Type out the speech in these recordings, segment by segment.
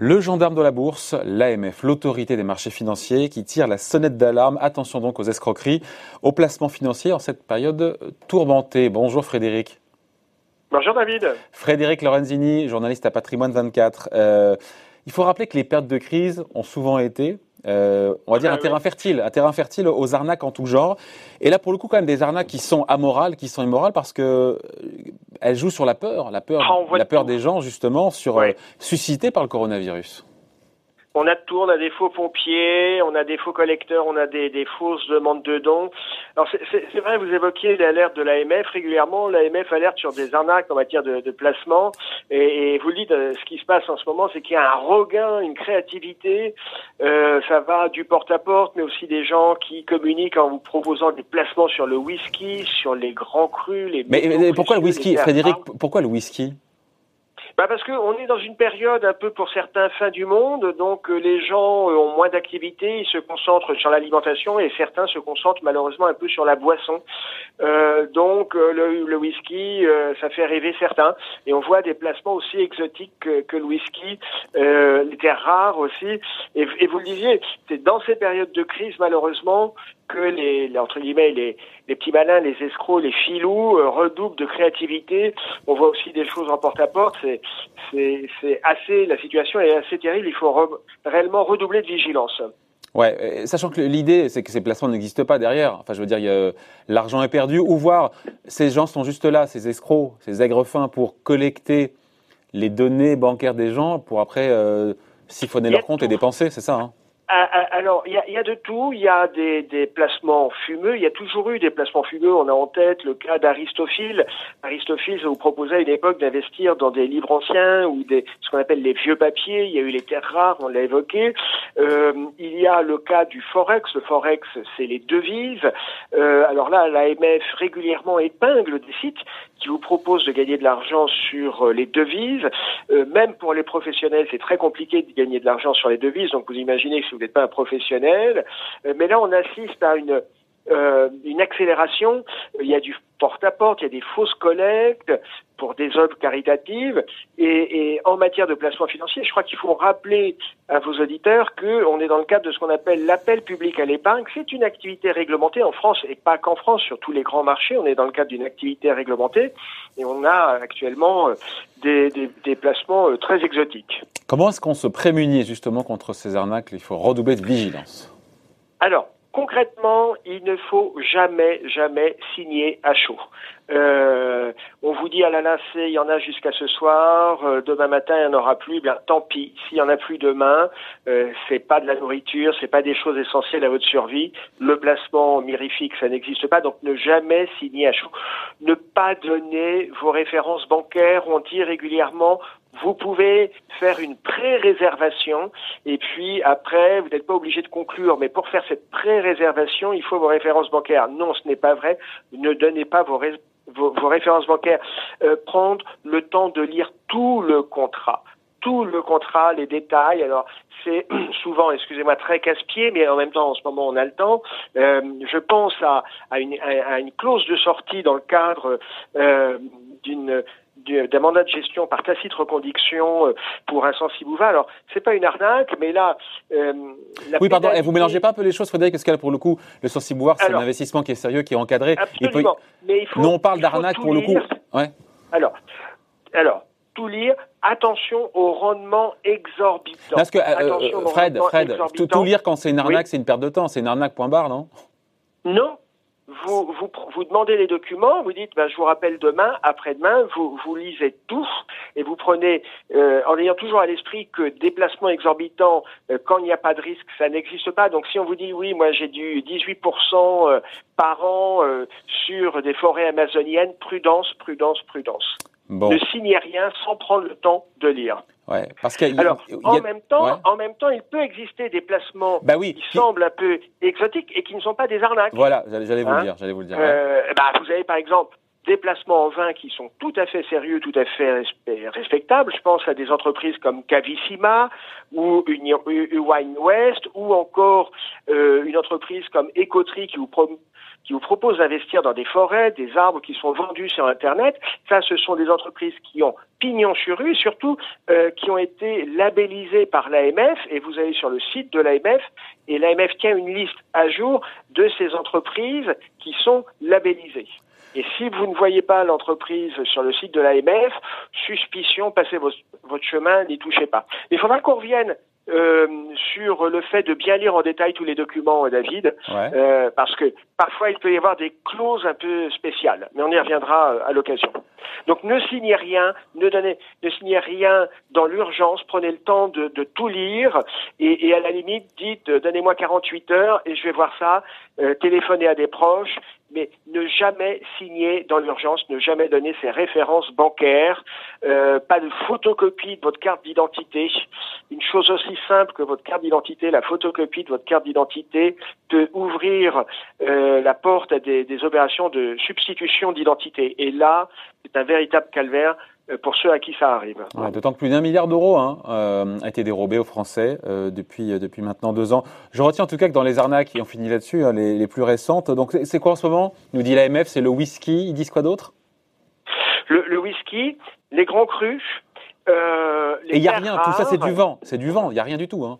Le gendarme de la bourse, l'AMF, l'autorité des marchés financiers, qui tire la sonnette d'alarme. Attention donc aux escroqueries, aux placements financiers en cette période tourmentée. Bonjour Frédéric. Bonjour David. Frédéric Lorenzini, journaliste à Patrimoine 24. Euh, il faut rappeler que les pertes de crise ont souvent été, euh, on va dire, un terrain fertile, un terrain fertile aux arnaques en tout genre. Et là, pour le coup, quand même, des arnaques qui sont amorales, qui sont immorales, parce que euh, elles jouent sur la peur, la peur, ah, la peur des gens, justement, sur euh, suscitée par le coronavirus on a de tout, on a des faux pompiers, on a des faux collecteurs, on a des, fausses demandes de dons. Alors c'est vrai, vous évoquiez l'alerte de l'AMF régulièrement. L'AMF alerte sur des arnaques en matière de, placement. Et, vous le dites, euh, ce qui se passe en ce moment, c'est qu'il y a un regain, une créativité. Euh, ça va du porte-à-porte, mais aussi des gens qui communiquent en vous proposant des placements sur le whisky, sur les grands crus, les. Mais, mais pourquoi le whisky, Frédéric Pourquoi le whisky? Bah parce qu'on est dans une période un peu pour certains fin du monde, donc euh, les gens euh, ont moins d'activité, ils se concentrent sur l'alimentation et certains se concentrent malheureusement un peu sur la boisson. Euh, donc euh, le, le, whisky, ça fait rêver certains et on voit des placements aussi exotiques que, que le whisky, les terres rares aussi. Et, et vous le disiez, c'est dans ces périodes de crise malheureusement que les, entre guillemets les, les, petits malins, les escrocs, les filous euh, redoublent de créativité. On voit aussi des choses en porte-à-porte. C'est, c'est, assez, la situation est assez terrible. Il faut réellement redoubler de vigilance. Ouais, euh, sachant que l'idée, c'est que ces placements n'existent pas derrière. Enfin, je veux dire, l'argent est perdu, ou voir ces gens sont juste là, ces escrocs, ces aigres fins, pour collecter les données bancaires des gens, pour après euh, siphonner leur compte et dépenser, c'est ça hein? Alors, il y a, y a, de tout. Il y a des, des, placements fumeux. Il y a toujours eu des placements fumeux. On a en tête le cas d'Aristophile. Aristophile vous proposait à une époque d'investir dans des livres anciens ou des, ce qu'on appelle les vieux papiers. Il y a eu les terres rares, on l'a évoqué. Euh, il y a le cas du forex. Le forex, c'est les devises. Euh, alors là, l'AMF régulièrement épingle des sites qui vous proposent de gagner de l'argent sur euh, les devises. Euh, même pour les professionnels, c'est très compliqué de gagner de l'argent sur les devises. Donc vous imaginez que vous n'êtes pas un professionnel. Euh, mais là, on assiste à une, euh, une accélération. Il y a du porte-à-porte, il y a des fausses collectes pour des œuvres caritatives. Et, et en matière de placement financier, je crois qu'il faut rappeler à vos auditeurs qu'on est dans le cadre de ce qu'on appelle l'appel public à l'épargne. C'est une activité réglementée en France et pas qu'en France, sur tous les grands marchés. On est dans le cadre d'une activité réglementée et on a actuellement euh, des, des, des placements très exotiques. Comment est-ce qu'on se prémunit justement contre ces arnaques? Il faut redoubler de vigilance. Alors, concrètement, il ne faut jamais, jamais signer à chaud. Euh, on vous dit à la lacée, il y en a jusqu'à ce soir, euh, demain matin il n'y en aura plus, bien tant pis. S'il y en a plus demain, euh, c'est pas de la nourriture, c'est pas des choses essentielles à votre survie. Le placement mirifique, ça n'existe pas, donc ne jamais signer à chaud. Ne pas donner vos références bancaires. On dit régulièrement vous pouvez faire une pré-réservation et puis après, vous n'êtes pas obligé de conclure, mais pour faire cette pré-réservation, il faut vos références bancaires. Non, ce n'est pas vrai. Ne donnez pas vos, références bancaires. Euh, prendre le temps de lire tout le contrat tout le contrat, les détails. Alors, c'est souvent, excusez-moi, très casse-pied, mais en même temps, en ce moment, on a le temps. Euh, je pense à, à, une, à, une, clause de sortie dans le cadre euh, d'une d'un mandat de gestion par tacite reconduction euh, pour un sensible-ouva. Alors, c'est pas une arnaque, mais là... Euh, oui, pardon, et vous mélangez pas un peu les choses, Frédéric, parce que là, pour le coup, le sensible c'est un investissement qui est sérieux, qui est encadré. Absolument. mais il faut, non, on parle d'arnaque pour le coup. Ouais. Alors, alors, tout lire, attention au rendement exorbitant. Parce que, euh, Fred, Fred tout, lire quand c'est une arnaque, c'est une perte de temps. C'est une arnaque, point barre, non? Non, vous, vous, vous, demandez les documents, vous dites, ben, je vous rappelle demain, après-demain, vous, vous lisez tout et vous prenez, euh, en ayant toujours à l'esprit que déplacement exorbitant, euh, quand il n'y a pas de risque, ça n'existe pas. Donc si on vous dit, oui, moi j'ai du 18% euh, par an sur des forêts amazoniennes, prudence, prudence, prudence. Ne signez rien sans prendre le temps de lire. Ouais, parce Alors, en même temps, en même temps, il peut exister des placements bah oui, qui, semblent un peu exotiques et qui ne sont pas des arnaques. Voilà, j'allais vous le hein dire, j'allais vous le dire. Euh, bah, vous avez par exemple des placements en vin qui sont tout à fait sérieux, tout à fait respectables. Je pense à des entreprises comme Cavissima ou Wine West ou encore euh, une entreprise comme Ecotree qui vous qui vous proposent d'investir dans des forêts, des arbres qui sont vendus sur Internet. Ça, ce sont des entreprises qui ont pignon sur rue surtout euh, qui ont été labellisées par l'AMF. Et vous allez sur le site de l'AMF et l'AMF tient une liste à jour de ces entreprises qui sont labellisées. Et si vous ne voyez pas l'entreprise sur le site de l'AMF, suspicion, passez votre, chemin, n'y touchez pas. Il faudra qu'on revienne euh, sur le fait de bien lire en détail tous les documents, euh, David, euh, parce que parfois il peut y avoir des clauses un peu spéciales, mais on y reviendra à l'occasion. Donc ne signez rien, ne donnez, ne signez rien dans l'urgence, prenez le temps de, de tout lire et, et, à la limite dites donnez-moi 48 heures et je vais voir ça, téléphonez à des proches mais ne jamais signer dans l'urgence, ne jamais donner ses références bancaires, euh, pas de photocopie de votre carte d'identité. Une chose aussi simple que votre carte d'identité, la photocopie de votre carte d'identité peut ouvrir euh, la porte à des, des opérations de substitution d'identité. Et là, c'est un véritable calvaire pour ceux à qui ça arrive. D'autant que plus d'un milliard d'euros hein, euh, a été dérobé aux Français euh, depuis, depuis maintenant deux ans. Je retiens en tout cas que dans les arnaques, et on finit là-dessus, hein, les, les, plus récentes, donc c'est quoi en ce moment? Nous dit l'AMF, c'est le whisky. Ils disent quoi d'autre? Le, le, whisky, les grands crus. Euh, les et il n'y a rien, tout ça c'est du vent, c'est du vent, il n'y a rien du tout. Hein.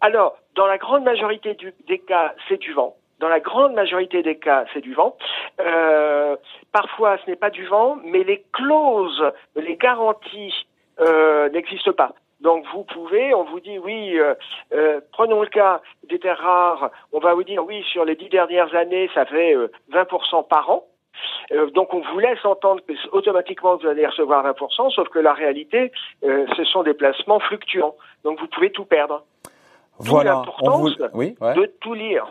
Alors, dans la grande majorité du, des cas, c'est du vent. Dans la grande majorité des cas, c'est du vent. Euh, parfois, ce n'est pas du vent, mais les clauses, les garanties euh, n'existent pas. Donc vous pouvez, on vous dit oui, euh, euh prenons le cas des terres rares, on va vous dire oui, sur les dix dernières années, ça fait 20% euh, par an. Euh, donc on vous laisse entendre que automatiquement vous allez recevoir 20%, sauf que la réalité, ce sont des placements fluctuants. Donc vous pouvez tout perdre. Voilà. l'importance oui, de tout lire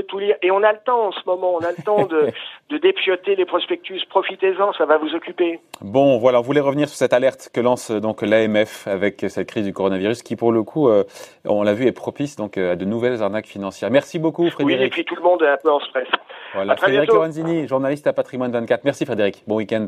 tout lire. Et on a le temps en ce moment, on a le temps de, de dépioter les prospectus. Profitez-en, ça va vous occuper. Bon, voilà, on voulait revenir sur cette alerte que lance donc l'AMF avec cette crise du coronavirus qui, pour le coup, euh, on l'a vu, est propice donc à de nouvelles arnaques financières. Merci beaucoup, Frédéric. Oui, et puis tout le monde est un peu en stress. Voilà, Frédéric Lorenzini, journaliste à Patrimoine 24. Merci, Frédéric. Bon week-end.